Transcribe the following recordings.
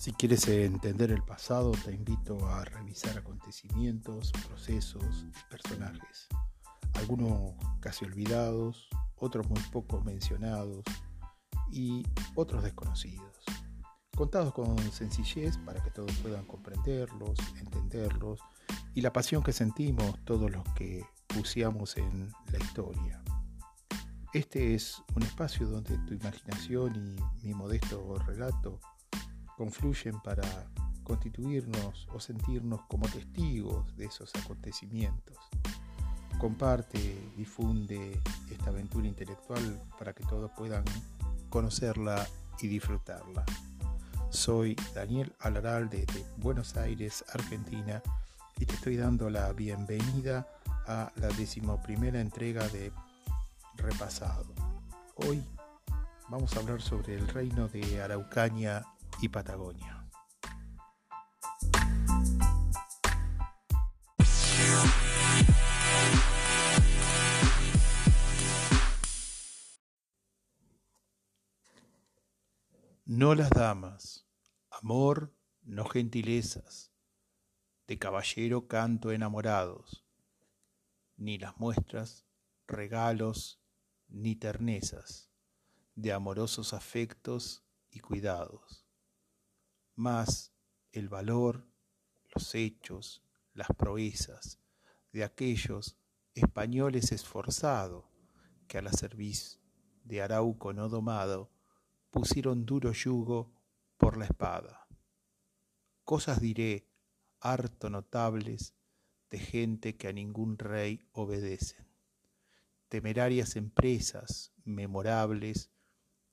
Si quieres entender el pasado, te invito a revisar acontecimientos, procesos y personajes. Algunos casi olvidados, otros muy poco mencionados y otros desconocidos. Contados con sencillez para que todos puedan comprenderlos, entenderlos y la pasión que sentimos todos los que buceamos en la historia. Este es un espacio donde tu imaginación y mi modesto relato confluyen para constituirnos o sentirnos como testigos de esos acontecimientos. Comparte, difunde esta aventura intelectual para que todos puedan conocerla y disfrutarla. Soy Daniel Alaral de Buenos Aires, Argentina, y te estoy dando la bienvenida a la decimoprimera entrega de Repasado. Hoy vamos a hablar sobre el reino de Araucaña y Patagonia. No las damas, amor, no gentilezas, de caballero canto enamorados, ni las muestras, regalos, ni ternezas, de amorosos afectos y cuidados más el valor, los hechos, las proezas de aquellos españoles esforzados que a la cerviz de Arauco no domado pusieron duro yugo por la espada. Cosas diré harto notables de gente que a ningún rey obedecen, temerarias empresas memorables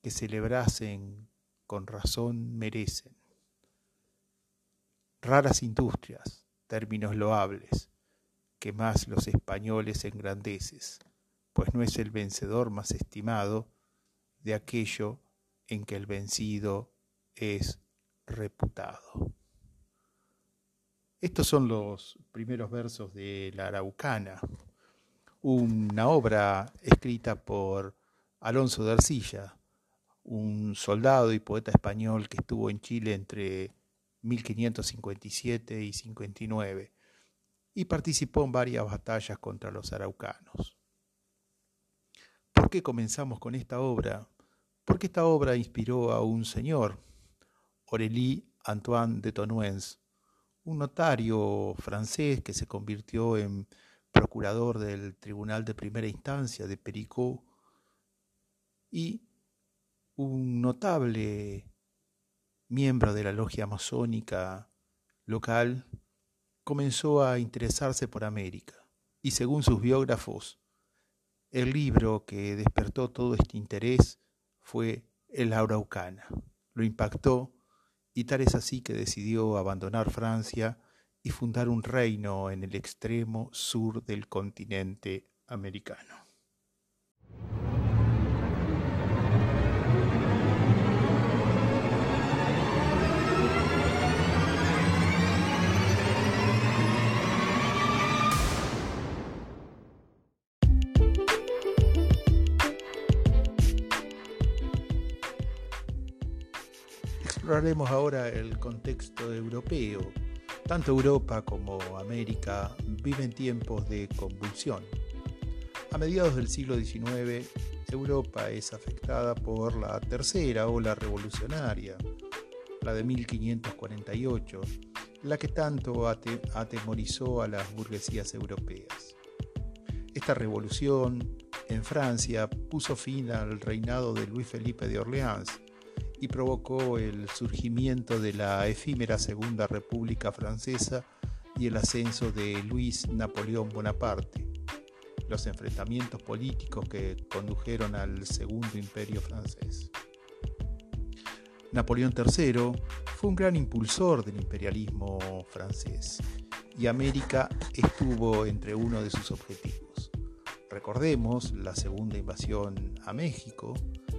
que celebrasen con razón merecen raras industrias, términos loables, que más los españoles engrandeces, pues no es el vencedor más estimado de aquello en que el vencido es reputado. Estos son los primeros versos de La Araucana, una obra escrita por Alonso de Arcilla, un soldado y poeta español que estuvo en Chile entre 1557 y 59, y participó en varias batallas contra los araucanos. ¿Por qué comenzamos con esta obra? Porque esta obra inspiró a un señor, Aurélie Antoine de Tonuens, un notario francés que se convirtió en procurador del Tribunal de Primera Instancia de Pericot y un notable miembro de la logia masónica local, comenzó a interesarse por América y según sus biógrafos, el libro que despertó todo este interés fue El Araucana. Lo impactó y tal es así que decidió abandonar Francia y fundar un reino en el extremo sur del continente americano. Exploraremos ahora el contexto europeo. Tanto Europa como América viven tiempos de convulsión. A mediados del siglo XIX, Europa es afectada por la tercera ola revolucionaria, la de 1548, la que tanto atemorizó a las burguesías europeas. Esta revolución en Francia puso fin al reinado de Luis Felipe de Orleans, y provocó el surgimiento de la efímera Segunda República Francesa y el ascenso de Luis Napoleón Bonaparte, los enfrentamientos políticos que condujeron al Segundo Imperio francés. Napoleón III fue un gran impulsor del imperialismo francés y América estuvo entre uno de sus objetivos. Recordemos la segunda invasión a México,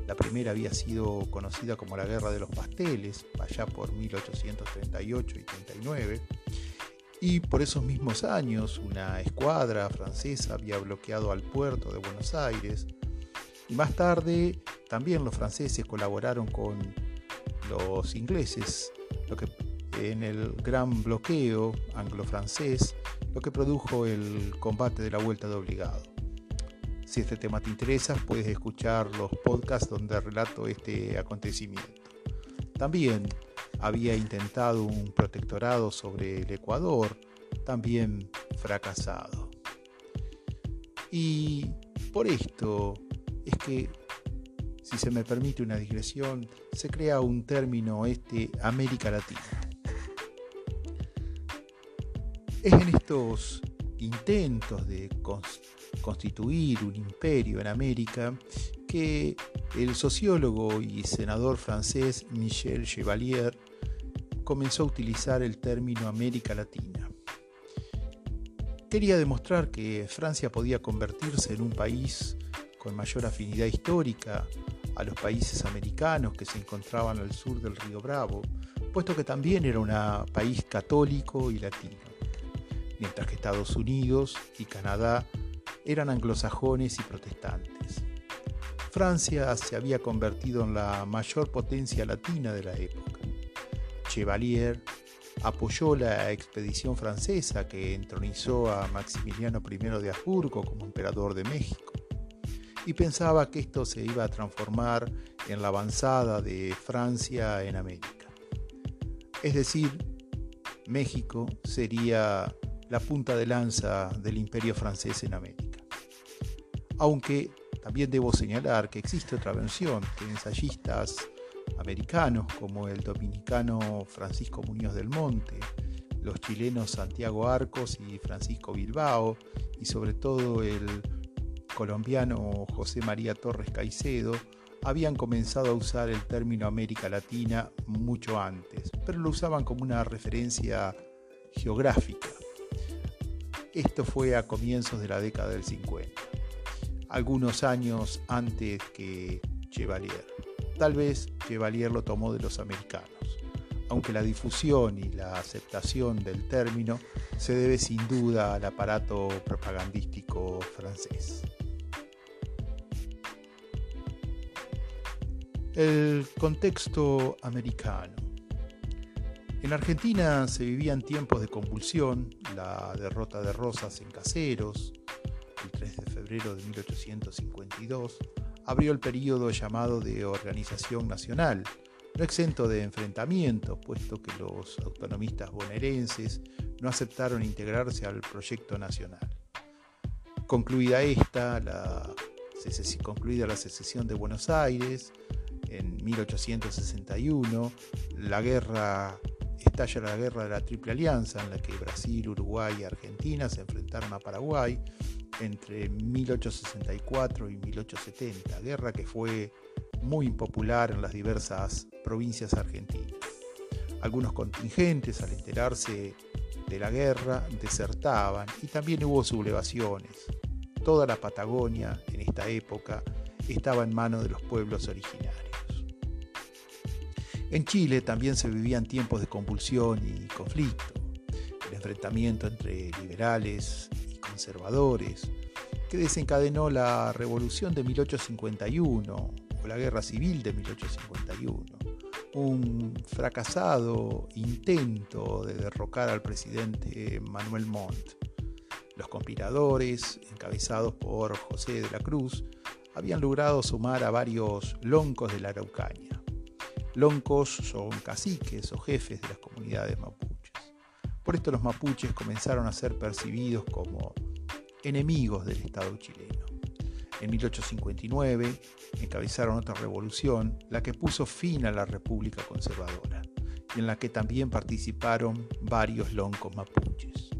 la primera había sido conocida como la Guerra de los Pasteles, allá por 1838 y 39, y por esos mismos años una escuadra francesa había bloqueado al puerto de Buenos Aires, y más tarde también los franceses colaboraron con los ingleses lo que, en el gran bloqueo anglo-francés, lo que produjo el combate de la vuelta de obligado. Si este tema te interesa, puedes escuchar los podcasts donde relato este acontecimiento. También había intentado un protectorado sobre el Ecuador, también fracasado. Y por esto es que, si se me permite una digresión, se crea un término este América Latina. Es en estos intentos de constituir un imperio en América que el sociólogo y senador francés Michel Chevalier comenzó a utilizar el término América Latina. Quería demostrar que Francia podía convertirse en un país con mayor afinidad histórica a los países americanos que se encontraban al sur del río Bravo, puesto que también era un país católico y latino, mientras que Estados Unidos y Canadá eran anglosajones y protestantes. Francia se había convertido en la mayor potencia latina de la época. Chevalier apoyó la expedición francesa que entronizó a Maximiliano I de Habsburgo como emperador de México y pensaba que esto se iba a transformar en la avanzada de Francia en América. Es decir, México sería la punta de lanza del imperio francés en América. Aunque también debo señalar que existe otra versión que ensayistas americanos como el dominicano Francisco Muñoz del Monte, los chilenos Santiago Arcos y Francisco Bilbao y sobre todo el colombiano José María Torres Caicedo habían comenzado a usar el término América Latina mucho antes, pero lo usaban como una referencia geográfica. Esto fue a comienzos de la década del 50, algunos años antes que Chevalier. Tal vez Chevalier lo tomó de los americanos, aunque la difusión y la aceptación del término se debe sin duda al aparato propagandístico francés. El contexto americano. En Argentina se vivían tiempos de convulsión, la derrota de Rosas en Caseros, el 3 de febrero de 1852, abrió el período llamado de organización nacional, no exento de enfrentamientos, puesto que los autonomistas bonaerenses no aceptaron integrarse al proyecto nacional. Concluida esta, la, concluida la secesión de Buenos Aires, en 1861, la guerra estalla la guerra de la Triple Alianza, en la que Brasil, Uruguay y Argentina se enfrentaron a Paraguay entre 1864 y 1870, guerra que fue muy impopular en las diversas provincias argentinas. Algunos contingentes, al enterarse de la guerra, desertaban y también hubo sublevaciones. Toda la Patagonia en esta época estaba en manos de los pueblos originarios. En Chile también se vivían tiempos de convulsión y conflicto, el enfrentamiento entre liberales conservadores, que desencadenó la Revolución de 1851 o la Guerra Civil de 1851, un fracasado intento de derrocar al presidente Manuel Montt. Los conspiradores, encabezados por José de la Cruz, habían logrado sumar a varios loncos de la Araucanía. Loncos son caciques o jefes de las comunidades mapuches. Por esto los mapuches comenzaron a ser percibidos como enemigos del Estado chileno. En 1859 encabezaron otra revolución, la que puso fin a la República Conservadora, y en la que también participaron varios loncos mapuches.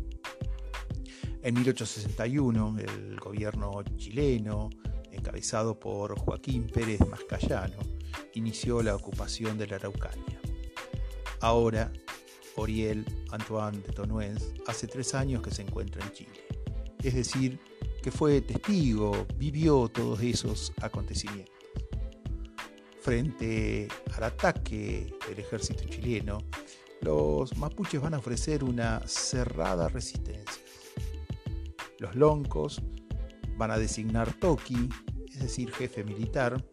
En 1861, el gobierno chileno, encabezado por Joaquín Pérez Mascayano, inició la ocupación de la Araucanía. Ahora, Oriel Antoine de Tonuens hace tres años que se encuentra en Chile. Es decir, que fue testigo, vivió todos esos acontecimientos. Frente al ataque del ejército chileno, los mapuches van a ofrecer una cerrada resistencia. Los loncos van a designar Toki, es decir, jefe militar,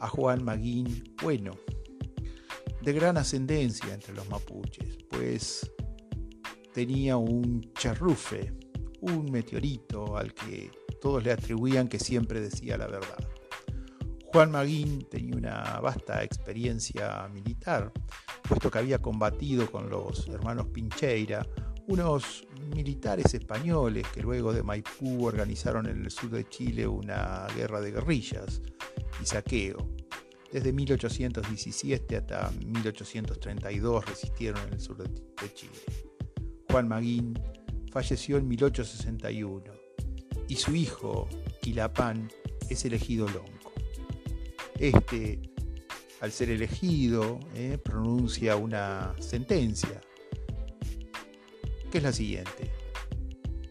a Juan Maguín Bueno, de gran ascendencia entre los mapuches, pues tenía un charrufe, un meteorito al que todos le atribuían que siempre decía la verdad. Juan Maguín tenía una vasta experiencia militar, puesto que había combatido con los hermanos Pincheira, unos militares españoles que luego de Maipú organizaron en el sur de Chile una guerra de guerrillas y saqueo. Desde 1817 hasta 1832 resistieron en el sur de Chile. Juan Maguín falleció en 1861 y su hijo, Quilapán, es elegido lonco. Este, al ser elegido, eh, pronuncia una sentencia, que es la siguiente.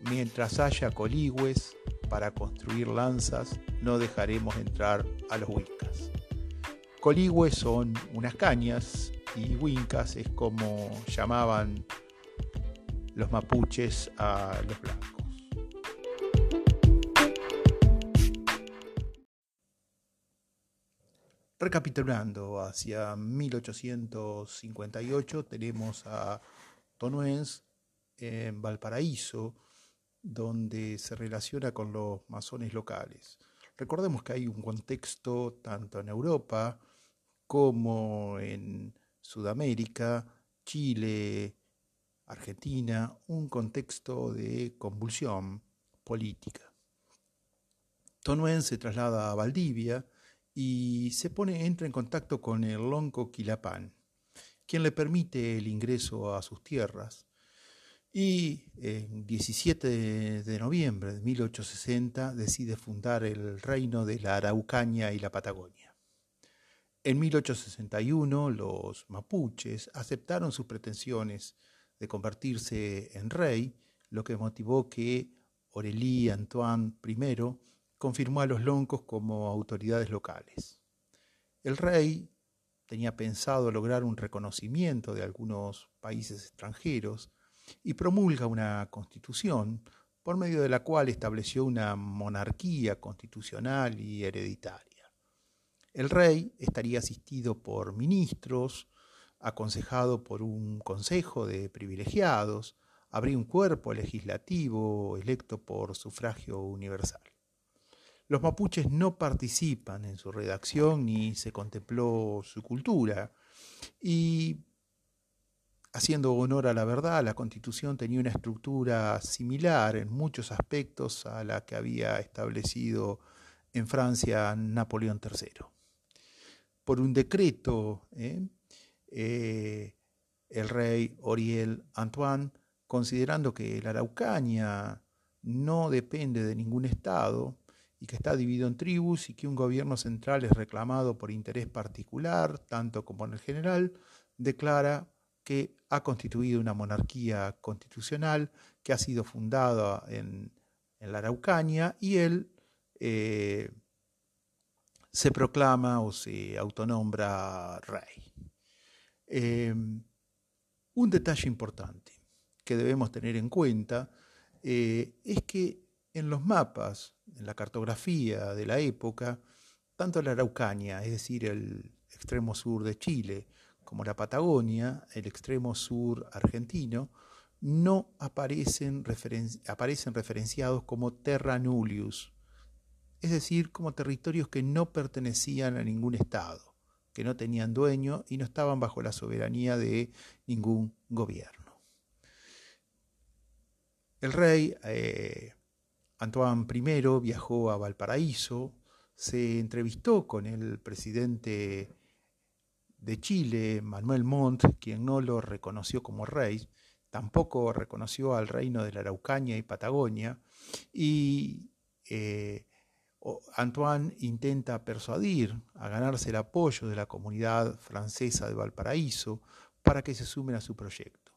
Mientras haya coligües para construir lanzas, no dejaremos entrar a los huicas. Coligües son unas cañas y huincas es como llamaban los mapuches a los blancos. Recapitulando, hacia 1858 tenemos a Tonuens en Valparaíso, donde se relaciona con los masones locales. Recordemos que hay un contexto tanto en Europa como en Sudamérica, Chile, Argentina, un contexto de convulsión política. Tonuen se traslada a Valdivia y se pone, entra en contacto con el lonco Quilapán, quien le permite el ingreso a sus tierras. Y en 17 de noviembre de 1860 decide fundar el reino de la Araucaña y la Patagonia. En 1861 los mapuches aceptaron sus pretensiones de convertirse en rey, lo que motivó que Aurélie Antoine I confirmó a los loncos como autoridades locales. El rey tenía pensado lograr un reconocimiento de algunos países extranjeros y promulga una constitución por medio de la cual estableció una monarquía constitucional y hereditaria. El rey estaría asistido por ministros, aconsejado por un consejo de privilegiados, habría un cuerpo legislativo electo por sufragio universal. Los mapuches no participan en su redacción ni se contempló su cultura y haciendo honor a la verdad, la constitución tenía una estructura similar en muchos aspectos a la que había establecido en Francia Napoleón III. Por un decreto ¿eh? Eh, el rey Oriel Antoine, considerando que la Araucaña no depende de ningún Estado y que está dividido en tribus y que un gobierno central es reclamado por interés particular, tanto como en el general, declara que ha constituido una monarquía constitucional que ha sido fundada en, la Araucaña y él eh, se proclama o se autonombra rey. Em, un detalle importante que debemos tener en cuenta eh, es que en los mapas, en la cartografía de la época, tanto la Araucanía, es decir, el extremo sur de Chile, como la Patagonia, el extremo sur argentino, no aparecen, aparecen referenciados como terra nullius, es decir, como territorios que no pertenecían a ningún estado que no tenían dueño y no estaban bajo la soberanía de ningún gobierno. El rey eh, Antoine I viajó a Valparaíso, se entrevistó con el presidente de Chile, Manuel Montt, quien no lo reconoció como rey, tampoco reconoció al reino de la Araucaña y Patagonia, y eh, Antoine intenta persuadir a ganarse el apoyo de la comunidad francesa de Valparaíso para que se sumen a su proyecto.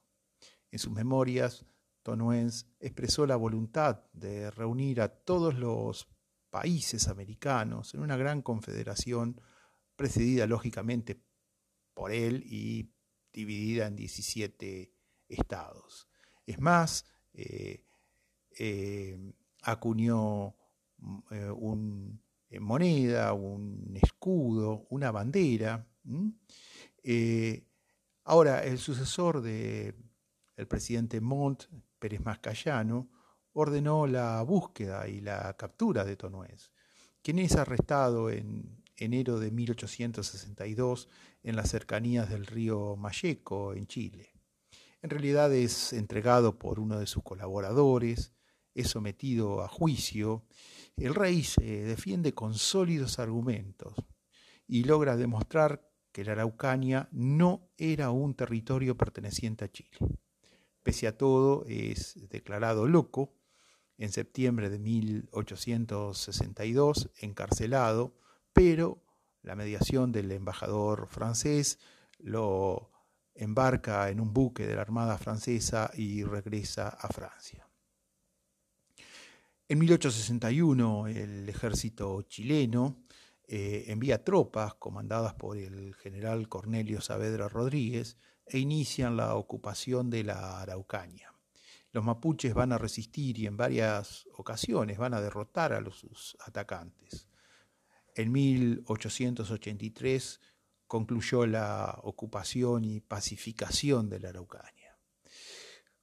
En sus memorias, Tonuens expresó la voluntad de reunir a todos los países americanos en una gran confederación precedida lógicamente por él y dividida en 17 estados. Es más, eh, eh, acuñó eh, una eh, moneda, un escudo, una bandera, ahora, el sucesor del presidente Montt, Pérez Mascayano, ordenó la búsqueda y la captura de Tonuez, quien es arrestado en enero de 1862 en las cercanías del río Mayeco, en Chile. En realidad es entregado por uno de sus colaboradores, es sometido a juicio. El rey se defiende con sólidos argumentos y logra demostrar que la Araucanía no era un territorio perteneciente a Chile. Pese a todo, es declarado loco en septiembre de 1862, encarcelado, pero la mediación del embajador francés lo embarca en un buque de la Armada Francesa y regresa a Francia. En 1861 el ejército chileno eh, envía tropas comandadas por el general Cornelio Saavedra Rodríguez e inician la ocupación de la Araucaña. Los mapuches van a resistir y en varias ocasiones van a derrotar a los sus atacantes. En 1883 concluyó la ocupación y pacificación de la Araucaña.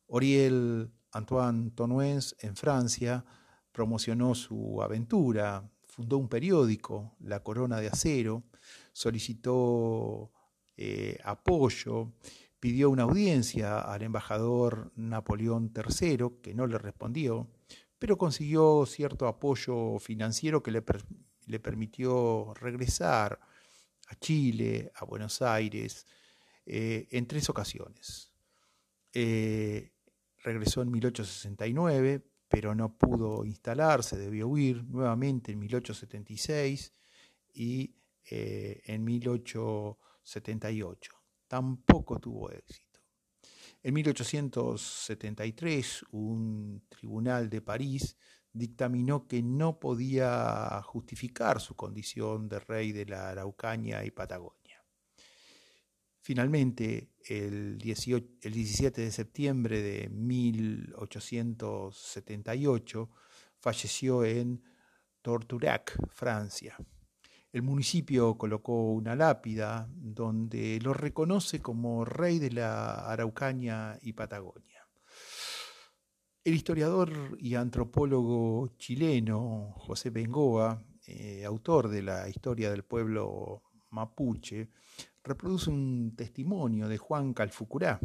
Oriel Antoine Tonuens en Francia promocionó su aventura, fundó un periódico, La Corona de Acero, solicitó eh, apoyo, pidió una audiencia al embajador Napoleón III, que no le respondió, pero consiguió cierto apoyo financiero que le, le permitió regresar a Chile, a Buenos Aires, eh, en tres ocasiones. Eh, regresó en 1869, pero no pudo instalarse, debió huir nuevamente en 1876 y eh, en 1878. Tampoco tuvo éxito. En 1873, un tribunal de París dictaminó que no podía justificar su condición de rey de la Araucaña y Patagonia. Finalmente, el, 17 de septiembre de 1878, falleció en Torturac, Francia. El municipio colocó una lápida donde lo reconoce como rey de la Araucaña y Patagonia. El historiador y antropólogo chileno José Bengoa, eh, autor de la historia del pueblo mapuche, reproduce un testimonio de Juan Calfucurá,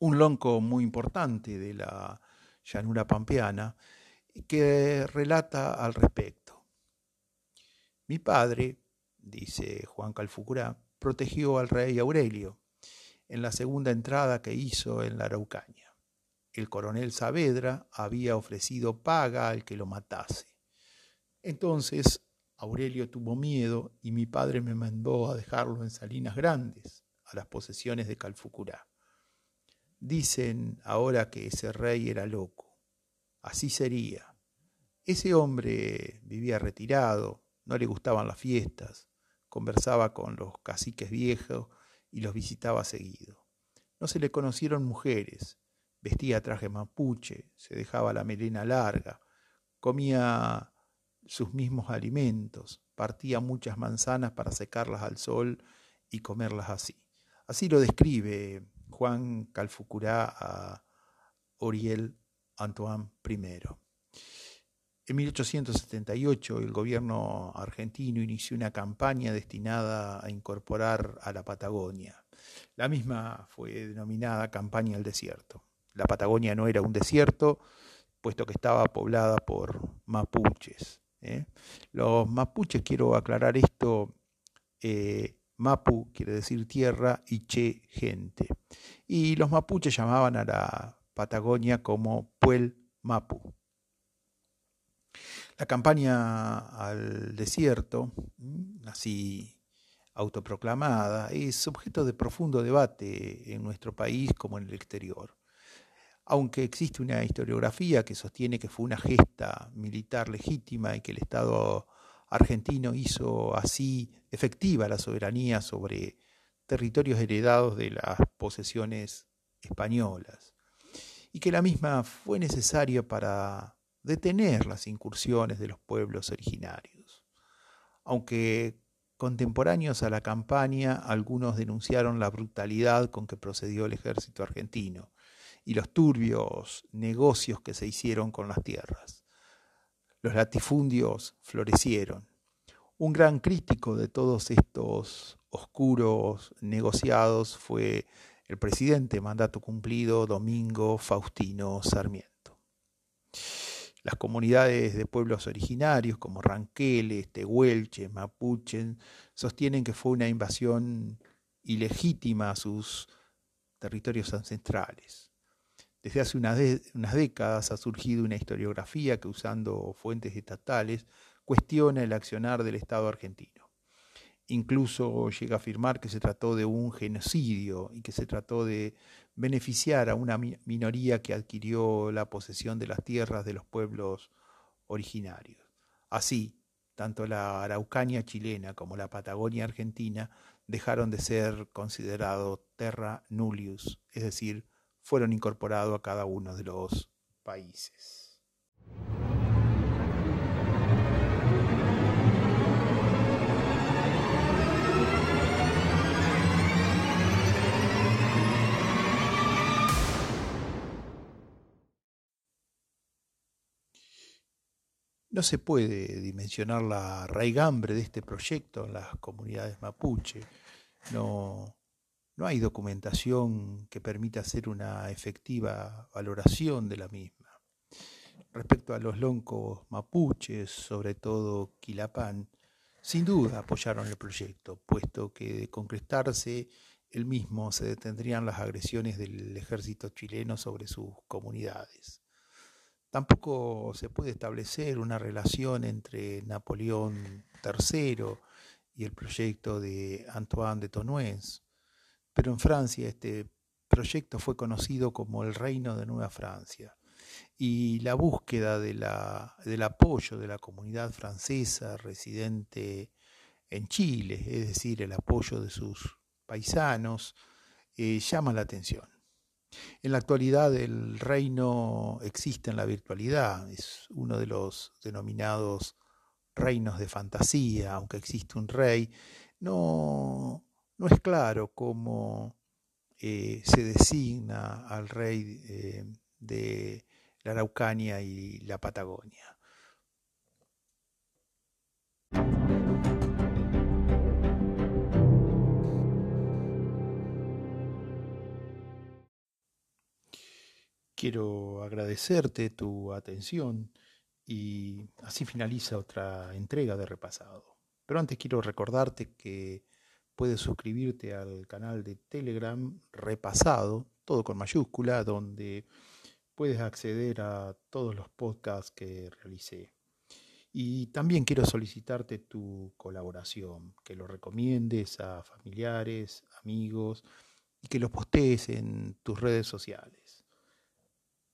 un lonco muy importante de la llanura pampeana, que relata al respecto. Mi padre, dice Juan Calfucurá, protegió al rey Aurelio en la segunda entrada que hizo en la Araucaña el coronel Saavedra había ofrecido paga al que lo matase. Entonces Aurelio tuvo miedo y mi padre me mandó a dejarlo en Salinas Grandes, a las posesiones de Calfucurá. Dicen ahora que ese rey era loco. Así sería. Ese hombre vivía retirado, no le gustaban las fiestas, conversaba con los caciques viejos y los visitaba seguido. No se le conocieron mujeres, Vestía traje mapuche, se dejaba la melena larga, comía sus mismos alimentos, partía muchas manzanas para secarlas al sol y comerlas así. Así lo describe Juan Calfucurá a Oriel Antoine I. En 1878 el gobierno argentino inició una campaña destinada a incorporar a la Patagonia. La misma fue denominada Campaña del Desierto. La Patagonia no era un desierto, puesto que estaba poblada por mapuches. ¿eh? Los mapuches, quiero aclarar esto, eh, mapu quiere decir tierra y che gente. Y los mapuches llamaban a la Patagonia como Puel Mapu. La campaña al desierto, así autoproclamada, es objeto de profundo debate en nuestro país como en el exterior aunque existe una historiografía que sostiene que fue una gesta militar legítima y que el Estado argentino hizo así efectiva la soberanía sobre territorios heredados de las posesiones españolas, y que la misma fue necesaria para detener las incursiones de los pueblos originarios. Aunque Contemporáneos a la campaña, algunos denunciaron la brutalidad con que procedió el ejército argentino y los turbios negocios que se hicieron con las tierras. Los latifundios florecieron. Un gran crítico de todos estos oscuros negociados fue el presidente mandato cumplido Domingo Faustino Sarmiento. Las comunidades de pueblos originarios como Ranqueles, Tehuelche, Mapuche sostienen que fue una invasión ilegítima a sus territorios ancestrales. Desde hace unas, décadas ha surgido una historiografía que usando fuentes estatales cuestiona el accionar del Estado argentino. Incluso llega a afirmar que se trató de un genocidio y que se trató de beneficiar a una minoría que adquirió la posesión de las tierras de los pueblos originarios. Así, tanto la Araucania chilena como la Patagonia argentina dejaron de ser considerados terra nullius, es decir, fueron incorporados a cada uno de los países. No se puede dimensionar la raigambre de este proyecto en las comunidades mapuche. No, no hay documentación que permita hacer una efectiva valoración de la misma. Respecto a los loncos mapuches, sobre todo Quilapán, sin duda apoyaron el proyecto, puesto que de concretarse el mismo se detendrían las agresiones del ejército chileno sobre sus comunidades. Tampoco se puede establecer una relación entre Napoleón III y el proyecto de Antoine de Tonuez, pero en Francia este proyecto fue conocido como el Reino de Nueva Francia y la búsqueda de la, del apoyo de la comunidad francesa residente en Chile, es decir, el apoyo de sus paisanos, eh, llama la atención. En la actualidad el reino existe en la virtualidad, es uno de los denominados reinos de fantasía, aunque existe un rey, no, no es claro cómo eh, se designa al rey eh, de la Araucania y la Patagonia. Quiero agradecerte tu atención y así finaliza otra entrega de Repasado. Pero antes quiero recordarte que puedes suscribirte al canal de Telegram Repasado, todo con mayúscula, donde puedes acceder a todos los podcasts que realicé. Y también quiero solicitarte tu colaboración, que lo recomiendes a familiares, amigos y que lo postees en tus redes sociales.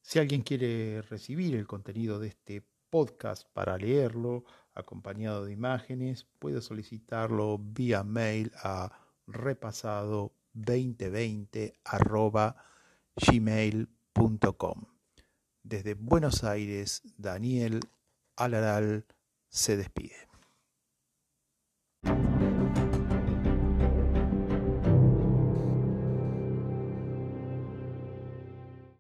Si alguien quiere recibir el contenido de este podcast para leerlo acompañado de imágenes, puede solicitarlo vía mail a repasado2020 gmail.com. Desde Buenos Aires, Daniel Alaral se despide.